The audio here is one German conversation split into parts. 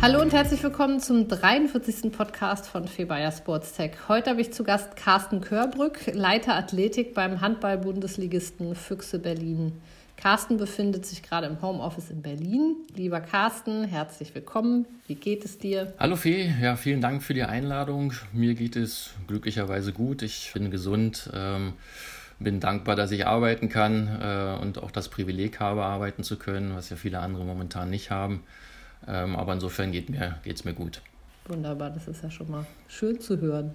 Hallo und herzlich willkommen zum 43. Podcast von Febayer Sports Tech. Heute habe ich zu Gast Carsten Körbrück, Leiter Athletik beim Handball-Bundesligisten Füchse Berlin. Carsten befindet sich gerade im Homeoffice in Berlin. Lieber Carsten, herzlich willkommen. Wie geht es dir? Hallo Fee, ja, vielen Dank für die Einladung. Mir geht es glücklicherweise gut. Ich bin gesund. Ähm, bin dankbar, dass ich arbeiten kann äh, und auch das Privileg habe, arbeiten zu können, was ja viele andere momentan nicht haben. Ähm, aber insofern geht mir, es mir gut. Wunderbar, das ist ja schon mal schön zu hören.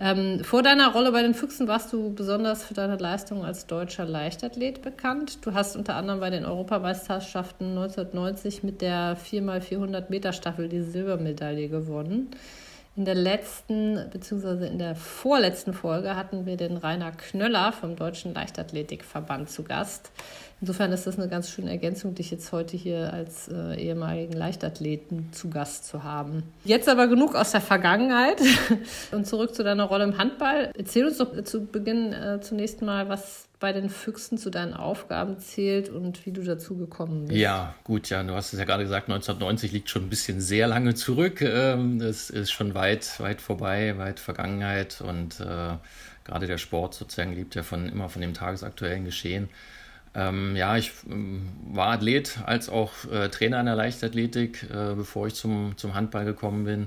Ähm, vor deiner Rolle bei den Füchsen warst du besonders für deine Leistung als deutscher Leichtathlet bekannt. Du hast unter anderem bei den Europameisterschaften 1990 mit der 4x400 Meter Staffel die Silbermedaille gewonnen. In der letzten bzw. in der vorletzten Folge hatten wir den Rainer Knöller vom Deutschen Leichtathletikverband zu Gast. Insofern ist das eine ganz schöne Ergänzung, dich jetzt heute hier als äh, ehemaligen Leichtathleten zu Gast zu haben. Jetzt aber genug aus der Vergangenheit und zurück zu deiner Rolle im Handball. Erzähl uns doch zu Beginn äh, zunächst mal, was bei den Füchsen zu deinen Aufgaben zählt und wie du dazu gekommen bist. Ja, gut, ja, du hast es ja gerade gesagt, 1990 liegt schon ein bisschen sehr lange zurück. Ähm, das ist schon weit, weit vorbei, weit Vergangenheit und äh, gerade der Sport sozusagen lebt ja von immer von dem tagesaktuellen Geschehen. Ähm, ja, ich ähm, war Athlet als auch äh, Trainer in der Leichtathletik, äh, bevor ich zum, zum Handball gekommen bin.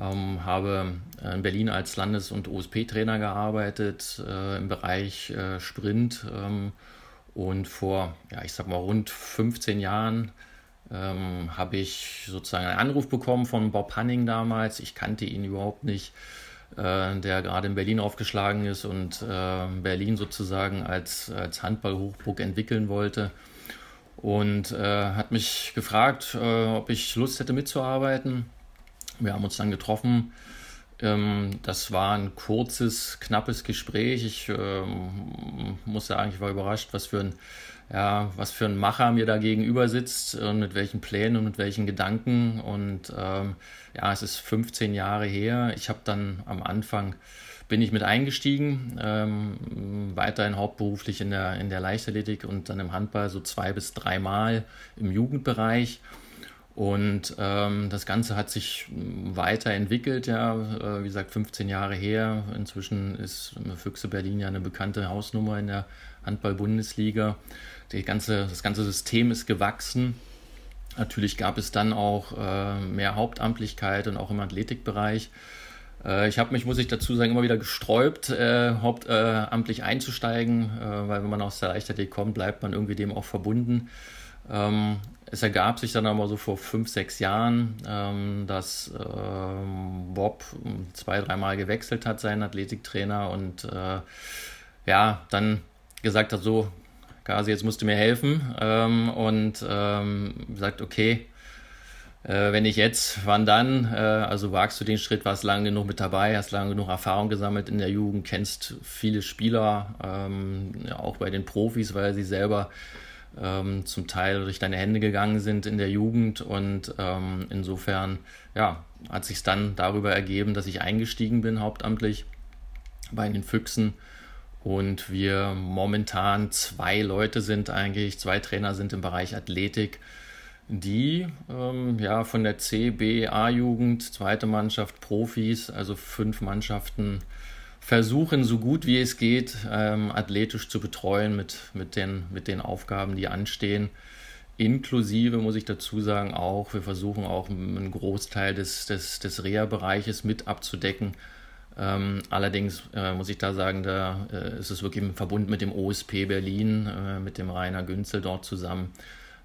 Ähm, habe äh, in Berlin als Landes- und OSP-Trainer gearbeitet äh, im Bereich äh, Sprint. Ähm, und vor, ja, ich sag mal, rund 15 Jahren ähm, habe ich sozusagen einen Anruf bekommen von Bob Hanning damals. Ich kannte ihn überhaupt nicht äh, der gerade in Berlin aufgeschlagen ist und äh, Berlin sozusagen als, als Handballhochburg entwickeln wollte. Und äh, hat mich gefragt, ob ich Lust hätte mitzuarbeiten. Wir haben uns dann getroffen. Ähm, das war ein kurzes, knappes Gespräch. Ich ähm, muss sagen, ich war überrascht, was für ein ja, was für ein Macher mir da gegenüber sitzt und mit welchen Plänen und mit welchen Gedanken. Und ähm, ja, es ist 15 Jahre her. Ich habe dann am Anfang bin ich mit eingestiegen, ähm, weiterhin hauptberuflich in der, in der Leichtathletik und dann im Handball so zwei bis dreimal im Jugendbereich. Und ähm, das Ganze hat sich weiterentwickelt, ja, äh, wie gesagt, 15 Jahre her. Inzwischen ist Füchse Berlin ja eine bekannte Hausnummer in der Handball-Bundesliga. Ganze, das ganze System ist gewachsen. Natürlich gab es dann auch äh, mehr Hauptamtlichkeit und auch im Athletikbereich. Äh, ich habe mich, muss ich dazu sagen, immer wieder gesträubt, äh, hauptamtlich einzusteigen, äh, weil wenn man aus der Leichtathletik kommt, bleibt man irgendwie dem auch verbunden. Ähm, es ergab sich dann aber so vor fünf, sechs Jahren, ähm, dass ähm, Bob zwei, dreimal gewechselt hat, seinen Athletiktrainer, und äh, ja, dann gesagt hat, so, Kasi, jetzt musst du mir helfen. Ähm, und ähm, sagt, okay, äh, wenn ich jetzt, wann dann? Äh, also wagst du den Schritt, warst lange genug mit dabei, hast lange genug Erfahrung gesammelt in der Jugend, kennst viele Spieler, ähm, auch bei den Profis, weil sie selber ähm, zum Teil durch deine Hände gegangen sind in der Jugend. Und ähm, insofern, ja, hat sich dann darüber ergeben, dass ich eingestiegen bin, hauptamtlich bei den Füchsen und wir momentan zwei Leute sind eigentlich, zwei Trainer sind im Bereich Athletik, die ähm, ja von der C, B, A-Jugend, zweite Mannschaft, Profis, also fünf Mannschaften versuchen, so gut wie es geht, ähm, athletisch zu betreuen mit, mit, den, mit den Aufgaben, die anstehen. Inklusive, muss ich dazu sagen, auch, wir versuchen auch einen Großteil des, des, des Reha-Bereiches mit abzudecken ähm, allerdings äh, muss ich da sagen, da äh, ist es wirklich im Verbund mit dem OSP Berlin, äh, mit dem Rainer Günzel dort zusammen,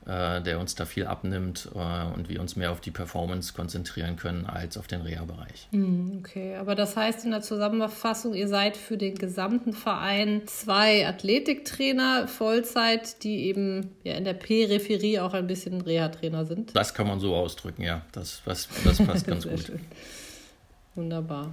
äh, der uns da viel abnimmt äh, und wir uns mehr auf die Performance konzentrieren können als auf den Reha-Bereich. Hm, okay, aber das heißt in der Zusammenfassung, ihr seid für den gesamten Verein zwei Athletiktrainer Vollzeit, die eben ja in der Peripherie auch ein bisschen Reha-Trainer sind. Das kann man so ausdrücken, ja. Das, das, das passt ganz gut. Schön. Wunderbar.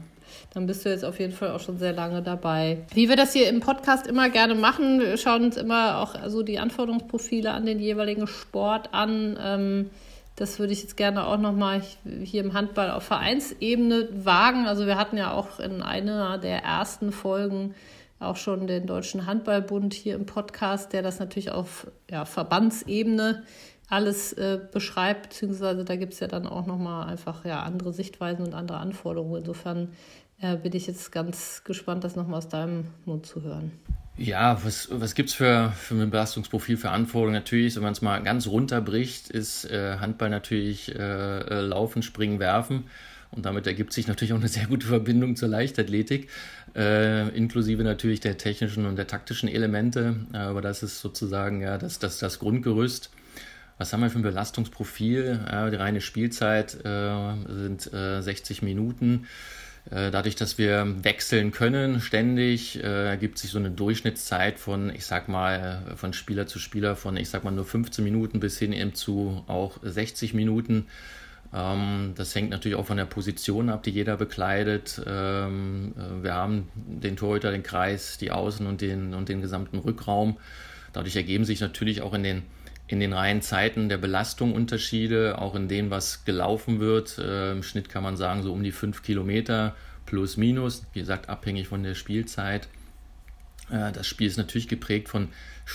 Dann bist du jetzt auf jeden Fall auch schon sehr lange dabei. Wie wir das hier im Podcast immer gerne machen, wir schauen uns immer auch so die Anforderungsprofile an den jeweiligen Sport an. Ähm, das würde ich jetzt gerne auch nochmal hier im Handball auf Vereinsebene wagen. Also wir hatten ja auch in einer der ersten Folgen auch schon den Deutschen Handballbund hier im Podcast, der das natürlich auf ja, Verbandsebene alles äh, beschreibt, beziehungsweise da gibt es ja dann auch nochmal einfach ja, andere Sichtweisen und andere Anforderungen. Insofern äh, bin ich jetzt ganz gespannt, das nochmal aus deinem Mund zu hören. Ja, was, was gibt es für, für ein Belastungsprofil für Anforderungen? Natürlich, wenn man es mal ganz runterbricht, ist äh, Handball natürlich äh, äh, Laufen, Springen, Werfen. Und damit ergibt sich natürlich auch eine sehr gute Verbindung zur Leichtathletik, äh, inklusive natürlich der technischen und der taktischen Elemente. aber das ist sozusagen ja das, das, das Grundgerüst. Was haben wir für ein Belastungsprofil? die reine Spielzeit äh, sind 60 äh, Minuten. Äh, dadurch, dass wir wechseln können ständig, ergibt sich so eine Durchschnittszeit von, ich sag mal, von Spieler zu Spieler von, ich sag mal, nur 15 Minuten bis hin eben zu auch 60 Minuten. Ähm, das hängt natürlich auch von der Position ab, die jeder bekleidet. Ähm, äh, wir haben den Torhüter, den Kreis, die Außen und den, und den gesamten Rückraum. Dadurch ergeben sich natürlich auch in den in den reinen Zeiten der Belastung Unterschiede, auch in dem, was gelaufen wird. Äh, Im Schnitt kann man sagen, so um die fünf Kilometer plus minus, wie gesagt, abhängig von der Spielzeit. Äh, das Spiel ist natürlich geprägt von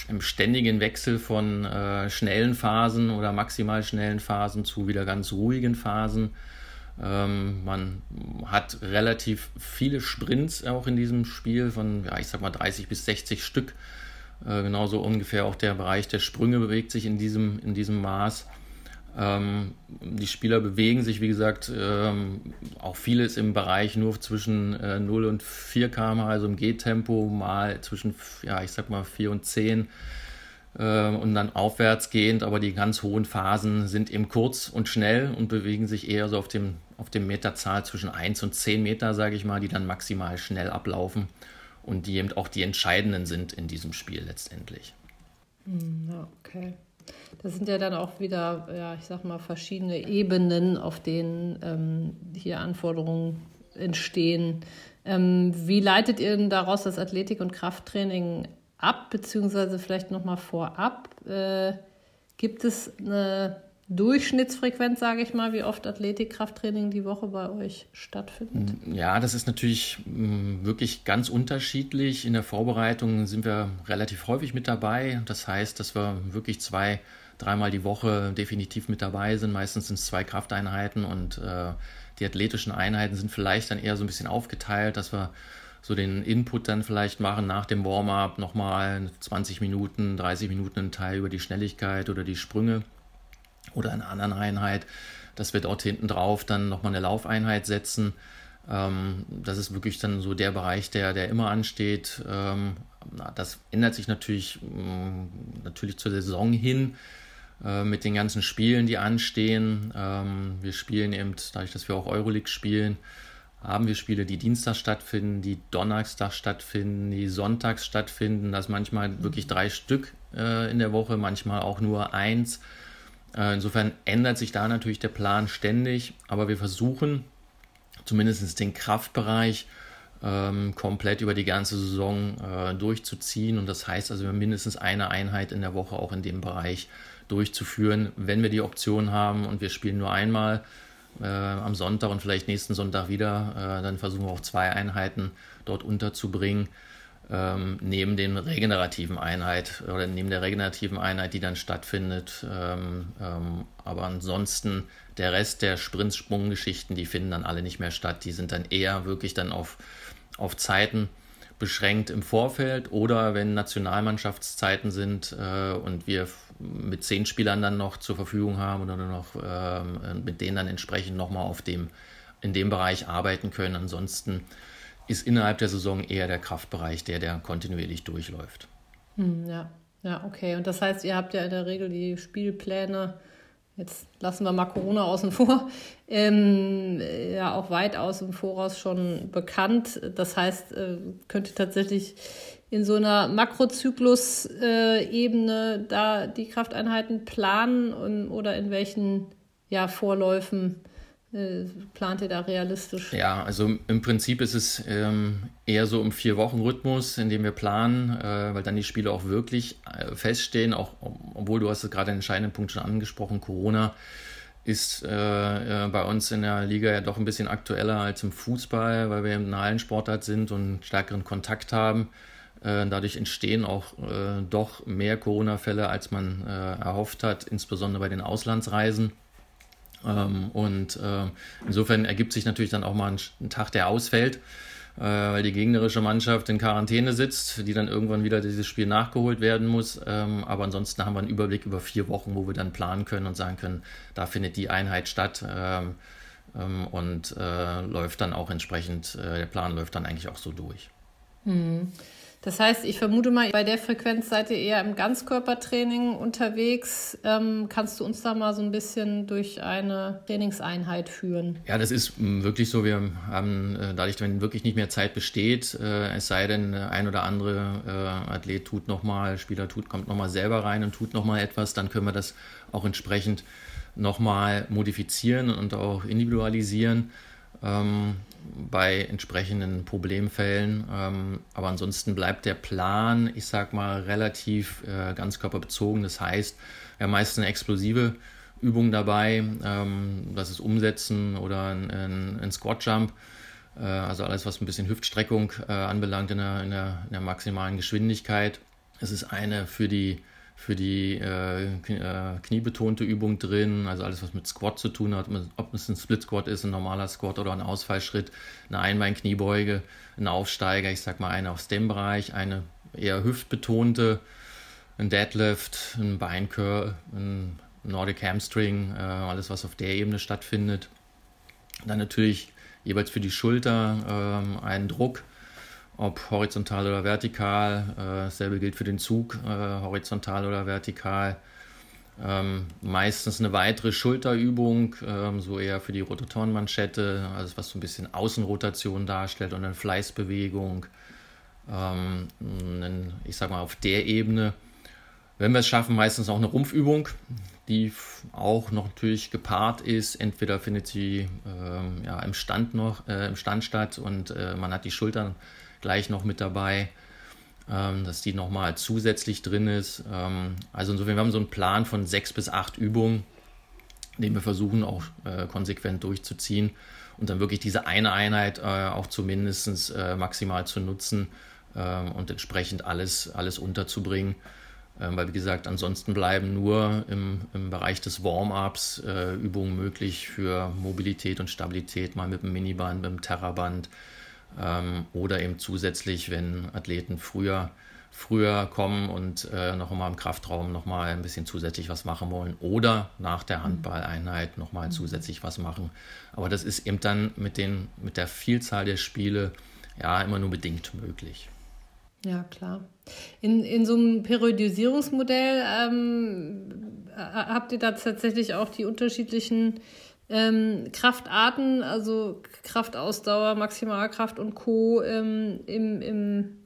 einem ständigen Wechsel von äh, schnellen Phasen oder maximal schnellen Phasen zu wieder ganz ruhigen Phasen. Ähm, man hat relativ viele Sprints auch in diesem Spiel von, ja, ich sag mal 30 bis 60 Stück äh, genauso ungefähr auch der Bereich der Sprünge bewegt sich in diesem, in diesem Maß. Ähm, die Spieler bewegen sich, wie gesagt, ähm, auch vieles im Bereich nur zwischen äh, 0 und 4 km, also im Gehtempo, mal zwischen, ja, ich sag mal 4 und 10 äh, und dann aufwärts gehend, aber die ganz hohen Phasen sind eben kurz und schnell und bewegen sich eher so auf dem, auf dem Meterzahl zwischen 1 und 10 Meter, sage ich mal, die dann maximal schnell ablaufen und die eben auch die entscheidenden sind in diesem Spiel letztendlich. Hm, okay. Das sind ja dann auch wieder, ja, ich sag mal, verschiedene Ebenen, auf denen ähm, hier Anforderungen entstehen. Ähm, wie leitet ihr denn daraus das Athletik- und Krafttraining ab, beziehungsweise vielleicht nochmal vorab? Äh, gibt es eine Durchschnittsfrequenz, sage ich mal, wie oft Athletik-Krafttraining die Woche bei euch stattfindet? Ja, das ist natürlich mm, wirklich ganz unterschiedlich. In der Vorbereitung sind wir relativ häufig mit dabei. Das heißt, dass wir wirklich zwei, dreimal die Woche definitiv mit dabei sind. Meistens sind es zwei Krafteinheiten und äh, die athletischen Einheiten sind vielleicht dann eher so ein bisschen aufgeteilt, dass wir so den Input dann vielleicht machen nach dem Warm-up nochmal 20 Minuten, 30 Minuten einen Teil über die Schnelligkeit oder die Sprünge oder einer anderen Einheit, dass wir dort hinten drauf dann nochmal eine Laufeinheit setzen. Ähm, das ist wirklich dann so der Bereich, der, der immer ansteht. Ähm, das ändert sich natürlich, mm, natürlich zur Saison hin äh, mit den ganzen Spielen, die anstehen. Ähm, wir spielen eben, dadurch, dass wir auch Euroleague spielen, haben wir Spiele, die Dienstag stattfinden, die Donnerstag stattfinden, die Sonntags stattfinden. Das manchmal wirklich drei Stück äh, in der Woche, manchmal auch nur eins. Äh, insofern ändert sich da natürlich der Plan ständig, aber wir versuchen zumindest den Kraftbereich ähm, komplett über die ganze Saison äh, durchzuziehen. Und das heißt also, wir mindestens eine Einheit in der Woche auch in dem Bereich durchzuführen, wenn wir die Option haben und wir spielen nur einmal äh, am Sonntag und vielleicht nächsten Sonntag wieder, äh, dann versuchen wir auch zwei Einheiten dort unterzubringen ähm, neben den regenerativen Einheit oder neben der regenerativen Einheit, die dann stattfindet. Ähm, ähm, aber ansonsten der Rest der Sprint-Sprunggeschichten, die finden dann alle nicht mehr statt. Die sind dann eher wirklich dann auf, auf Zeiten beschränkt im Vorfeld oder wenn Nationalmannschaftszeiten sind äh, und wir mit zehn Spielern dann noch zur Verfügung haben oder noch äh, mit denen dann entsprechend nochmal auf dem in dem Bereich arbeiten können. Ansonsten ist innerhalb der Saison eher der Kraftbereich der, der kontinuierlich durchläuft. Hm, ja, ja, okay. Und das heißt, ihr habt ja in der Regel die Spielpläne, jetzt lassen wir mal Corona außen vor, ähm, ja auch weitaus im Voraus schon bekannt. Das heißt, äh, könnt ihr tatsächlich in so einer Makrozyklus-Ebene da die Krafteinheiten planen und, oder in welchen ja, Vorläufen äh, plant ihr da realistisch? Ja, also im Prinzip ist es ähm, eher so im Vier-Wochen-Rhythmus, in dem wir planen, äh, weil dann die Spiele auch wirklich äh, feststehen, auch obwohl du hast es gerade den entscheidenden Punkt schon angesprochen, Corona ist äh, bei uns in der Liga ja doch ein bisschen aktueller als im Fußball, weil wir im Hallensportart sind und stärkeren Kontakt haben. Äh, dadurch entstehen auch äh, doch mehr Corona-Fälle, als man äh, erhofft hat, insbesondere bei den Auslandsreisen. Ähm, und äh, insofern ergibt sich natürlich dann auch mal ein, Tag, der ausfällt, äh, weil die gegnerische Mannschaft in Quarantäne sitzt, die dann irgendwann wieder dieses Spiel nachgeholt werden muss. Ähm, aber ansonsten haben wir einen Überblick über vier Wochen, wo wir dann planen können und sagen können, da findet die Einheit statt. Ähm, ähm und äh, läuft dann auch entsprechend, äh, der Plan läuft dann eigentlich auch so durch. Hm. Das heißt, ich vermute mal, bei der Frequenz seid ihr eher im Ganzkörpertraining unterwegs. Ähm, kannst du uns da mal so ein bisschen durch eine Trainingseinheit führen? Ja, das ist mm, wirklich so. Wir haben äh, dadurch, wenn wirklich nicht mehr Zeit besteht, äh, es sei denn, ein oder andere äh, Athlet tut nochmal, Spieler tut, kommt nochmal selber rein und tut nochmal etwas, dann können wir das auch entsprechend nochmal modifizieren und auch individualisieren ähm, bei entsprechenden Problemfällen. Ähm, aber ansonsten bleibt der Plan, ich sag mal, relativ äh, ganzkörperbezogen. Das heißt, wir haben meistens eine explosive Übung dabei, ähm, das ist Umsetzen oder ein, ein, ein Squat Jump. Äh, also alles, was ein bisschen Hüftstreckung äh, anbelangt in der, in, der, in der maximalen Geschwindigkeit. Es ist eine für die für die äh, äh, kniebetonte Übung drin, also alles, was mit Squat zu tun hat, ob es ein Split Squat ist, ein normaler Squat oder ein Ausfallschritt, eine Einbein-Kniebeuge, ein Aufsteiger, ich sag mal eine aus dem Bereich, eine eher hüftbetonte, ein Deadlift, ein Beincurl, ein Nordic Hamstring, äh, alles, was auf der Ebene stattfindet. Dann natürlich jeweils für die Schulter äh, ein Druck, ob horizontal oder vertikal. Äh, dasselbe gilt für den Zug, äh, horizontal oder vertikal. Ähm, meistens eine weitere Schulterübung, ähm, so eher für die Rotatorenmanschette, also was so ein bisschen Außenrotation darstellt und eine Fleißbewegung. Ähm, ich sag mal auf der Ebene. Wenn wir es schaffen, meistens auch eine Rumpfübung, die auch noch natürlich gepaart ist. Entweder findet sie ähm, ja, im Stand noch, äh, im Stand statt und äh, man hat die Schultern gleich noch mit dabei, ähm, dass die nochmal zusätzlich drin ist. Ähm, also insofern, wir haben so einen Plan von sechs bis acht Übungen, den wir versuchen auch äh, konsequent durchzuziehen und dann wirklich diese eine Einheit äh, auch zumindest äh, maximal zu nutzen ähm, und entsprechend alles, alles unterzubringen. Ähm, weil, wie gesagt, ansonsten bleiben nur im, im Bereich des Warm-ups äh, Übungen möglich für Mobilität und Stabilität, mal mit dem Miniband, mit dem Terraband, ähm, oder eben zusätzlich, wenn Athleten früher, früher kommen und äh, noch einmal im Kraftraum noch mal ein bisschen zusätzlich was machen wollen oder nach der Handballeinheit noch mal mhm. zusätzlich was machen. Aber das ist eben dann mit, den, mit der Vielzahl der Spiele ja immer nur bedingt möglich. Ja, klar. In, in so einem Periodisierungsmodell ähm, habt ihr da tatsächlich auch die unterschiedlichen ähm, Kraftarten, also Kraftausdauer, Maximalkraft und Co. Ähm, im, im,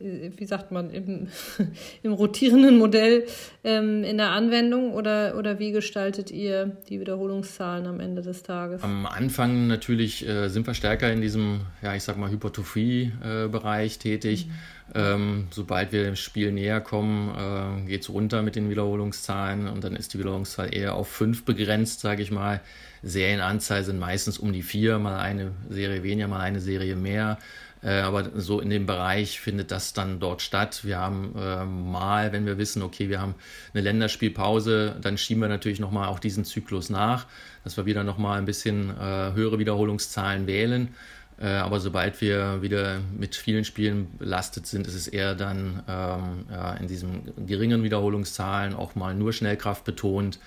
wie sagt man, im, im rotierenden Modell ähm, in der Anwendung oder, oder wie gestaltet ihr die Wiederholungszahlen am Ende des Tages? Am Anfang natürlich äh, sind wir stärker in diesem, ja, ich sag mal, Hypertrophie-Bereich äh, tätig. Mhm. Ähm, sobald wir dem Spiel näher kommen, äh, geht es runter mit den Wiederholungszahlen und dann ist die Wiederholungszahl eher auf fünf begrenzt, sage ich mal. Serienanzahl sind meistens um die vier, mal eine Serie weniger, mal eine Serie mehr. Äh, aber so in dem Bereich findet das dann dort statt. Wir haben äh, mal, wenn wir wissen, okay, wir haben eine Länderspielpause, dann schieben wir natürlich nochmal auch diesen Zyklus nach, dass wir wieder nochmal ein bisschen äh, höhere Wiederholungszahlen wählen. Äh, aber sobald wir wieder mit vielen Spielen belastet sind, ist es eher dann ähm, ja, in diesen geringen Wiederholungszahlen auch mal nur Schnellkraft betont.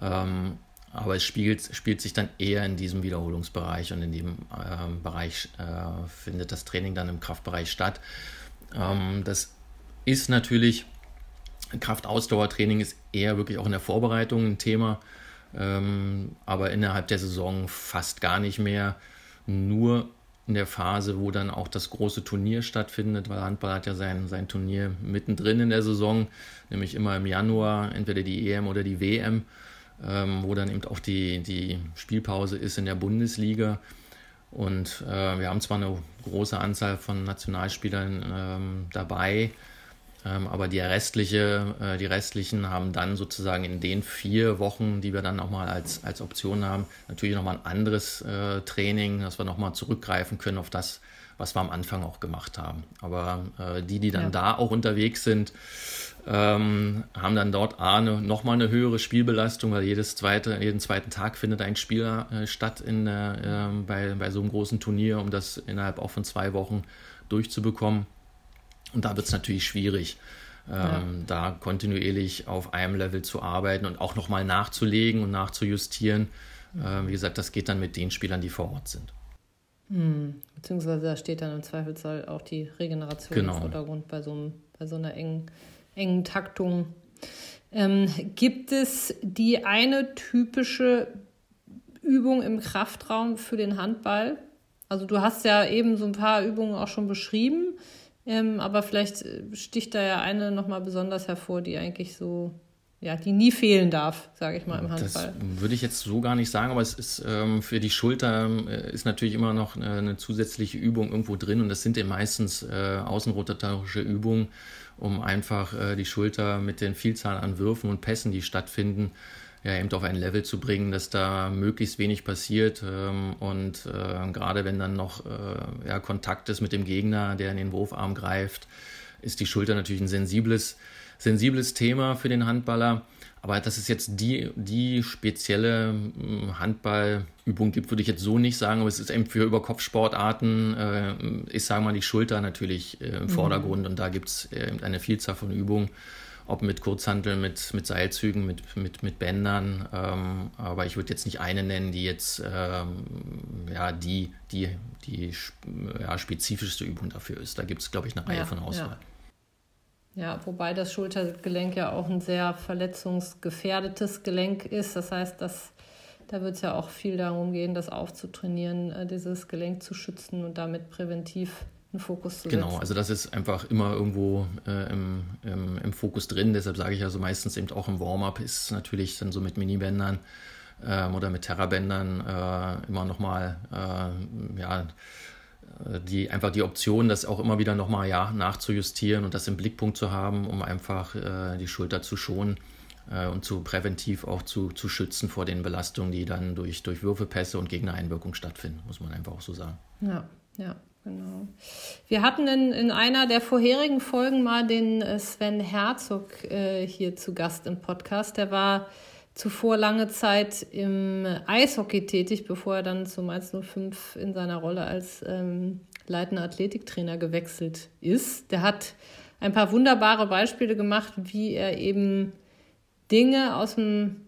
Ähm, aber es spielt, spielt sich dann eher in diesem Wiederholungsbereich und in dem äh, Bereich äh, findet das Training dann im Kraftbereich statt. Ähm, das ist natürlich, Kraftausdauertraining ist eher wirklich auch in der Vorbereitung ein Thema, ähm, aber innerhalb der Saison fast gar nicht mehr. Nur in der Phase, wo dann auch das große Turnier stattfindet, weil Handball hat ja sein, sein Turnier mittendrin in der Saison, nämlich immer im Januar, entweder die EM oder die WM. Ähm, wo dann eben auch die, die Spielpause ist in der Bundesliga. Und äh, wir haben zwar eine große Anzahl von Nationalspielern ähm, dabei, ähm, aber die, restliche, äh, die restlichen haben dann sozusagen in den vier Wochen, die wir dann nochmal als, als Option haben, natürlich nochmal ein anderes äh, Training, dass wir nochmal zurückgreifen können auf das, was wir am Anfang auch gemacht haben. Aber äh, die, die dann ja. da auch unterwegs sind, ähm, haben dann dort A, eine, nochmal eine höhere Spielbelastung, weil jedes zweite, jeden zweiten Tag findet ein Spiel äh, statt in, äh, bei, bei so einem großen Turnier, um das innerhalb auch von zwei Wochen durchzubekommen. Und da wird es natürlich schwierig, ähm, ja. da kontinuierlich auf einem Level zu arbeiten und auch nochmal nachzulegen und nachzujustieren. Mhm. Ähm, wie gesagt, das geht dann mit den Spielern, die vor Ort sind. Mhm. Beziehungsweise da steht dann im Zweifelsfall auch die Regeneration genau. im Vordergrund bei so, einem, bei so einer engen, engen Taktung. Ähm, gibt es die eine typische Übung im Kraftraum für den Handball? Also du hast ja eben so ein paar Übungen auch schon beschrieben. Ähm, aber vielleicht äh, sticht da ja eine nochmal besonders hervor, die eigentlich so, ja, die nie fehlen darf, sage ich mal im Handball. Das würde ich jetzt so gar nicht sagen, aber es ist ähm, für die Schulter äh, ist natürlich immer noch eine, eine, zusätzliche Übung irgendwo drin und das sind eben meistens äh, außenrotatorische Übungen, um einfach äh, die Schulter mit den Vielzahl an Würfen und Pässen, die stattfinden, ja, eben auf ein Level zu bringen, dass da möglichst wenig passiert. Ähm, und äh, gerade wenn dann noch äh, ja, Kontakt ist mit dem Gegner, der in den Wurfarm greift, ist die Schulter natürlich ein sensibles, sensibles Thema für den Handballer. Aber dass es jetzt die, die spezielle hm, Handballübung gibt, würde ich jetzt so nicht sagen. Aber es ist eben für Überkopfsportarten, äh, ich sage mal, die Schulter natürlich äh, im mhm. Vordergrund. Und da gibt es äh, eine Vielzahl von Übungen ob mit Kurzhantel, mit, mit Seilzügen, mit, mit, mit Bändern. Ähm, aber ich würde jetzt nicht eine nennen, die jetzt ähm, ja, die, die, die ja, spezifischste Übung dafür ist. Da gibt es, glaube ich, eine Reihe ja, von Auswahl. Ja. Ja. wobei das Schultergelenk ja auch ein sehr verletzungsgefährdetes Gelenk ist. Das heißt, dass, da wird es ja auch viel darum gehen, das aufzutrainieren, äh, dieses Gelenk zu schützen und damit präventiv einen Fokus zu genau, setzen. Genau, also das ist einfach immer irgendwo äh, im, im, im, Fokus drin. Deshalb sage ich also meistens eben auch im Warm-up ist natürlich dann so mit Minibändern ähm, oder mit Terrabändern äh, immer nochmal, äh, ja, die, einfach die Option, das auch immer wieder nochmal ja, nachzujustieren und das im Blickpunkt zu haben, um einfach äh, die Schulter zu schonen äh, und zu präventiv auch zu, zu schützen vor den Belastungen, die dann durch, durch Würfelpässe und Gegnereinwirkung stattfinden, muss man einfach auch so sagen. Ja, ja. Genau. Wir hatten in, in einer der vorherigen Folgen mal den äh, Sven Herzog äh, hier zu Gast im Podcast. Der war zuvor lange Zeit im Eishockey tätig, bevor er dann zum 105 in seiner Rolle als ähm, leitender Athletiktrainer gewechselt ist. Der hat ein paar wunderbare Beispiele gemacht, wie er eben Dinge aus dem,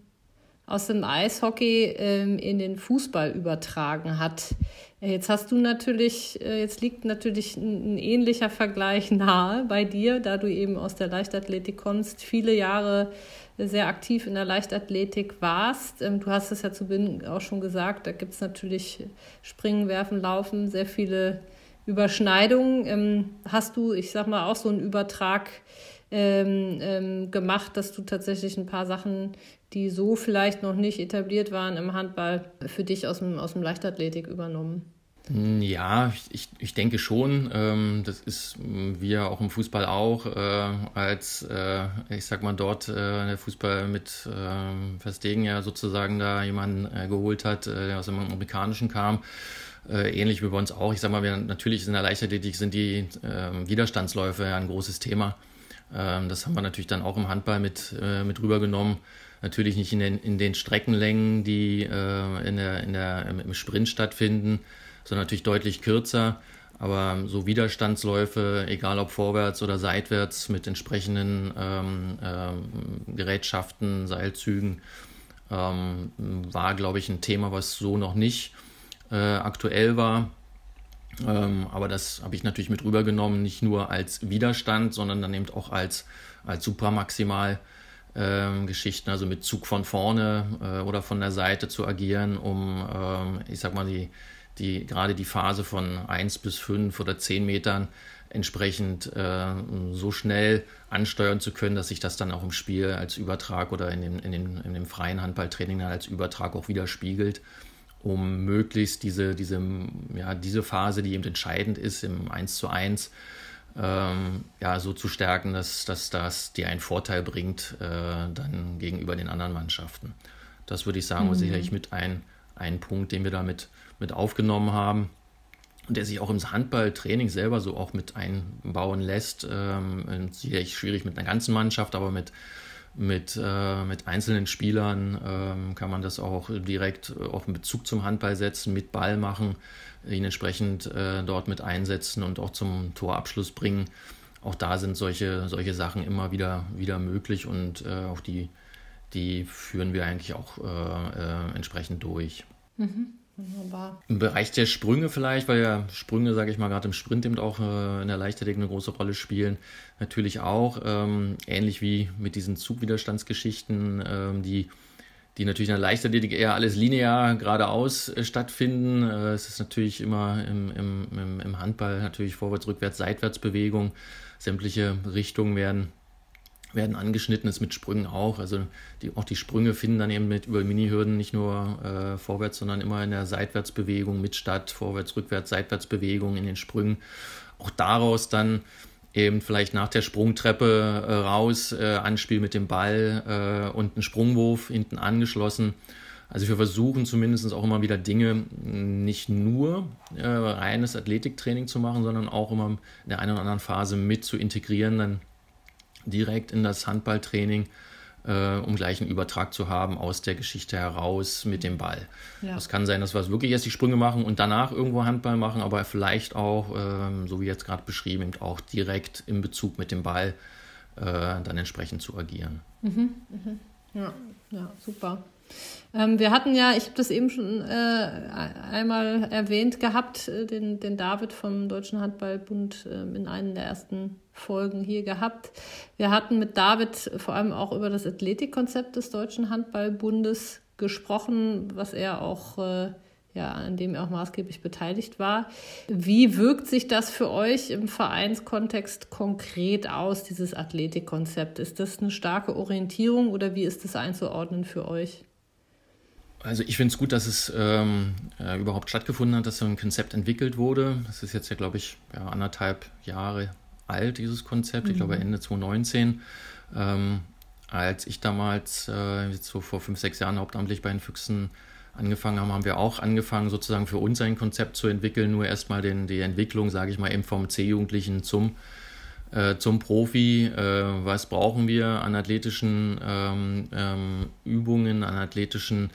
aus dem Eishockey ähm, in den Fußball übertragen hat. Jetzt hast du natürlich, äh, jetzt liegt natürlich ein, ähnlicher Vergleich nahe bei dir, da du eben aus der Leichtathletik kommst, viele Jahre sehr aktiv in der Leichtathletik warst. Ähm, du hast es ja zu Beginn auch schon gesagt, da gibt es natürlich Springen, Werfen, Laufen, sehr viele Überschneidungen. Ähm, hast du, ich sag mal, auch so einen Übertrag ähm, gemacht, dass du tatsächlich ein paar Sachen, die so vielleicht noch nicht etabliert waren im Handball, für dich aus dem, aus dem Leichtathletik übernommen? Hm, ja, ich, ich denke schon. Ähm, das ist hm, wie ja auch im Fußball auch, äh, als äh, ich sag mal dort äh, der Fußball mit äh, Verstegen ja sozusagen da jemanden geholt hat, der aus dem Amerikanischen kam. Äh, ähnlich wie bei uns auch. Ich sag mal, wir, natürlich in der Leichtathletik sind die äh, Widerstandsläufe ja ein großes Thema. Ähm, das haben wir natürlich dann auch im Handball mit, mit rübergenommen. Natürlich nicht in den, in den Streckenlängen, die äh, in der, in der, im Sprint stattfinden sondern natürlich deutlich kürzer. Aber so Widerstandsläufe, egal ob vorwärts oder seitwärts mit entsprechenden ähm, ähm, Gerätschaften, Seilzügen, ähm, war, glaube ich, ein Thema, was so noch nicht äh, aktuell war. Ähm, aber das habe ich natürlich mit rübergenommen, nicht nur als Widerstand, sondern dann eben auch als, als Supermaximal. Ähm, Geschichten, also mit Zug von vorne äh, oder von der Seite zu agieren, um, ähm, ich sag mal, die, die gerade die Phase von 1 bis 5 oder 10 Metern entsprechend äh, so schnell ansteuern zu können, dass sich das dann auch im Spiel als Übertrag oder in dem, in dem, in dem freien Handballtraining dann als Übertrag auch widerspiegelt, um möglichst diese, diese, ja, diese Phase, die eben entscheidend ist im 1 zu 1, ähm, ja, so zu stärken, dass, dass das dir einen Vorteil bringt äh, dann gegenüber den anderen Mannschaften. Das würde ich sagen, mhm. war sicherlich mit ein, ein Punkt, den wir damit mit aufgenommen haben und der sich auch im Handballtraining selber so auch mit einbauen lässt. Ähm, sicherlich schwierig mit einer ganzen Mannschaft, aber mit, mit, äh, mit einzelnen Spielern ähm, kann man das auch direkt auf einen Bezug zum Handball setzen, mit Ball machen, ihn entsprechend äh, dort mit einsetzen und auch zum Torabschluss bringen. Auch da sind solche, solche Sachen immer wieder, wieder möglich und äh, auch die, die führen wir eigentlich auch äh, äh, entsprechend durch. Mhm. Wunderbar. Im Bereich der Sprünge vielleicht, weil ja Sprünge, sage ich mal, gerade im Sprint eben auch äh, in der Leichtathletik eine große Rolle spielen. Natürlich auch, ähm, ähnlich wie mit diesen Zugwiderstandsgeschichten, ähm, die, die natürlich in der Leichtathletik eher alles linear geradeaus äh, stattfinden. Äh, es ist natürlich immer im, im, im Handball natürlich Vorwärts, Rückwärts, Seitwärtsbewegung. Sämtliche Richtungen werden werden angeschnitten, ist mit Sprüngen auch. Also die, auch die Sprünge finden dann eben mit über Mini-Hürden nicht nur äh, vorwärts, sondern immer in der Seitwärtsbewegung mit statt, vorwärts, rückwärts, Seitwärtsbewegung in den Sprüngen. Auch daraus dann eben vielleicht nach der Sprungtreppe äh, raus, äh, Anspiel mit dem Ball äh, und ein Sprungwurf hinten angeschlossen. Also wir versuchen zumindest auch immer wieder Dinge nicht nur äh, reines Athletiktraining zu machen, sondern auch immer in der einen oder anderen Phase mit zu integrieren, dann direkt in das Handballtraining, äh, um gleich einen Übertrag zu haben aus der Geschichte heraus mit dem Ball. Ja. Es kann sein, dass wir wirklich erst die Sprünge machen und danach irgendwo Handball machen, aber vielleicht auch, ähm, so wie jetzt gerade beschrieben, auch direkt im Bezug mit dem Ball äh, dann entsprechend zu agieren. Mhm, mhm. Ja, ja, super. Ähm, wir hatten ja, ich habe das eben schon äh, einmal erwähnt gehabt, äh, den, den David vom Deutschen Handballbund äh, in einer der ersten Folgen hier gehabt. Wir hatten mit David vor allem auch über das Athletikkonzept des Deutschen Handballbundes gesprochen, was er auch äh, ja, an dem er auch maßgeblich beteiligt war. Wie wirkt sich das für euch im Vereinskontext konkret aus, dieses Athletikkonzept? Ist das eine starke Orientierung oder wie ist das einzuordnen für euch? Also ich finde es gut, dass es ähm, äh, überhaupt stattgefunden hat, dass so ein Konzept entwickelt wurde. Das ist jetzt ja, glaube ich, ja, anderthalb Jahre alt, dieses Konzept. Mhm. Ich glaube mhm. Ende 2019. Ähm, als ich damals, äh, jetzt so vor fünf, sechs Jahren hauptamtlich bei den Füchsen angefangen haben, haben wir auch angefangen, sozusagen für uns ein Konzept zu entwickeln. Nur erstmal den, die Entwicklung, sage ich mal, eben vom C-Jugendlichen zum äh, zum Profi, äh, was brauchen wir an athletischen ähm, ähm, Übungen, an athletischen,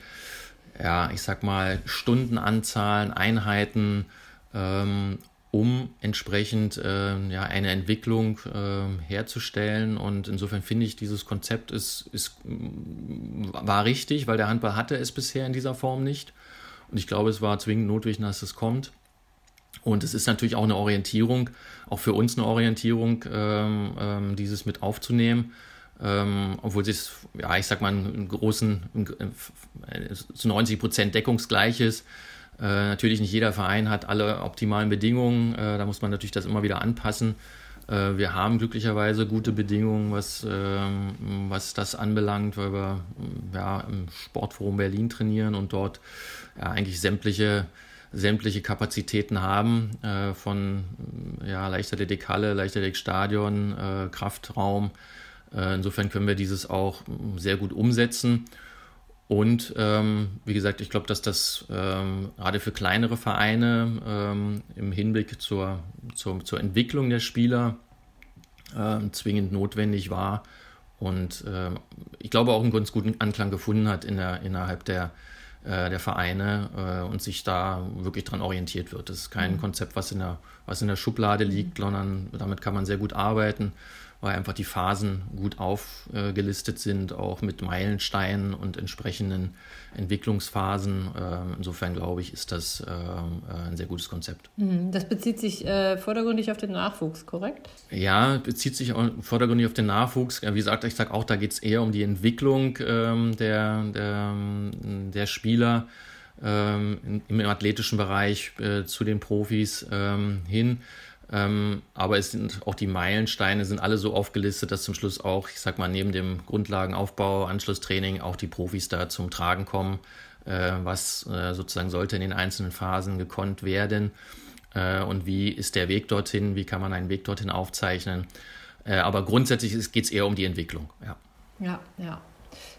ja, ich sag mal, Stundenanzahlen, Einheiten, ähm, um entsprechend äh, ja, eine Entwicklung äh, herzustellen. Und insofern finde ich, dieses Konzept ist, ist, war richtig, weil der Handball hatte es bisher in dieser Form nicht. Und ich glaube, es war zwingend notwendig, dass es kommt. Und es ist natürlich auch eine Orientierung, auch für uns eine Orientierung, ähm, ähm, dieses mit aufzunehmen. Ähm, obwohl es, ja, ich sag mal, einen großen, äh, zu 90 Prozent deckungsgleich ist. Äh, natürlich nicht jeder Verein hat alle optimalen Bedingungen. Äh, da muss man natürlich das immer wieder anpassen. Äh, wir haben glücklicherweise gute Bedingungen, was, ähm, was das anbelangt, weil wir ja, im Sportforum Berlin trainieren und dort ja, eigentlich sämtliche sämtliche Kapazitäten haben, äh, von ja, Leichtathletikhalle, Leichtathletikstadion, äh, Kraftraum. Äh, insofern können wir dieses auch sehr gut umsetzen. Und ähm, wie gesagt, ich glaube, dass das ähm, gerade für kleinere Vereine ähm, im Hinblick zur, zur, zur, Entwicklung der Spieler ähm, zwingend notwendig war und ähm, ich glaube auch einen ganz guten Anklang gefunden hat in der, innerhalb der, äh, der Vereine äh, und sich da wirklich dran orientiert wird. Das ist kein mhm. Konzept, was in, der, was in der Schublade liegt, mhm. sondern damit kann man sehr gut arbeiten weil einfach die Phasen gut aufgelistet sind, auch mit Meilensteinen und entsprechenden Entwicklungsphasen. Ähm, insofern glaube ich, ist das ähm, äh, ein sehr gutes Konzept. Mhm. Das bezieht sich äh, vordergründig auf den Nachwuchs, korrekt? Ja, bezieht sich vordergründig auf den Nachwuchs. Wie gesagt, ich sage auch, da geht es eher um die Entwicklung ähm, der, der, der Spieler. ähm, im athletischen Bereich äh, zu den Profis hin. Ähm, aber es sind auch die Meilensteine sind alle so aufgelistet, dass zum Schluss auch, ich sag mal, neben dem Grundlagenaufbau, Anschlusstraining auch die Profis da zum Tragen kommen, äh, was äh, sozusagen sollte in den einzelnen Phasen gekonnt werden äh, und wie ist der Weg dorthin, wie kann man einen Weg dorthin aufzeichnen. Äh, aber grundsätzlich geht es eher um die Entwicklung. Ja, ja. ja.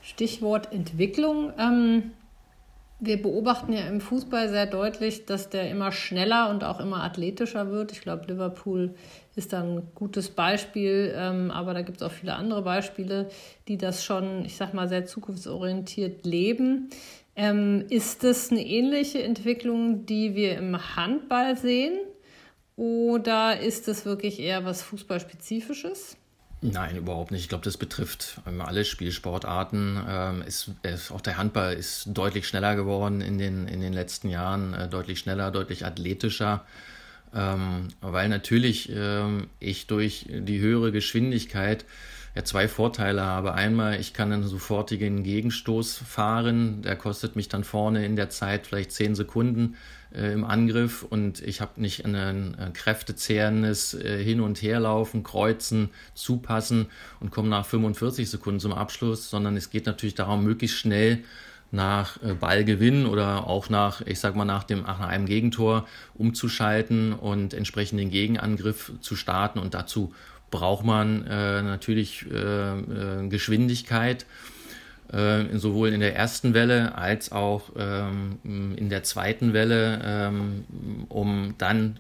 Stichwort Entwicklung. Ähm wir beobachten ja im Fußball sehr deutlich, dass der immer schneller und auch immer athletischer wird. Ich glaube, Liverpool ist da ein gutes Beispiel, ähm, aber da gibt es auch viele andere Beispiele, die das schon, ich sag mal, sehr zukunftsorientiert leben. Ähm, ist das eine ähnliche Entwicklung, die wir im Handball sehen? Oder ist das wirklich eher was Fußballspezifisches? Nein, überhaupt nicht. Ich glaube, das betrifft ähm, alle Spielsportarten. Ähm, ist, ist, auch der Handball ist deutlich schneller geworden in den, in den letzten Jahren, äh, deutlich schneller, deutlich athletischer. Ähm, weil natürlich ich durch die höhere Geschwindigkeit ja zwei Vorteile habe. Einmal, ich kann einen sofortigen Gegenstoß fahren, der kostet mich dann vorne in der Zeit vielleicht zehn Sekunden äh, im Angriff und ich habe nicht ein, ein kräftezehrendes äh, Hin- und Herlaufen, Kreuzen, Zupassen und komme nach 45 Sekunden zum Abschluss, sondern es geht natürlich darum, möglichst schnell nach äh, Ballgewinn oder auch nach, ich sag mal, nach, dem, nach einem Gegentor umzuschalten und entsprechend den Gegenangriff zu starten. Und dazu braucht man äh, natürlich äh, äh Geschwindigkeit äh, sowohl in der ersten Welle als auch ähm, in der zweiten Welle, ähm, um dann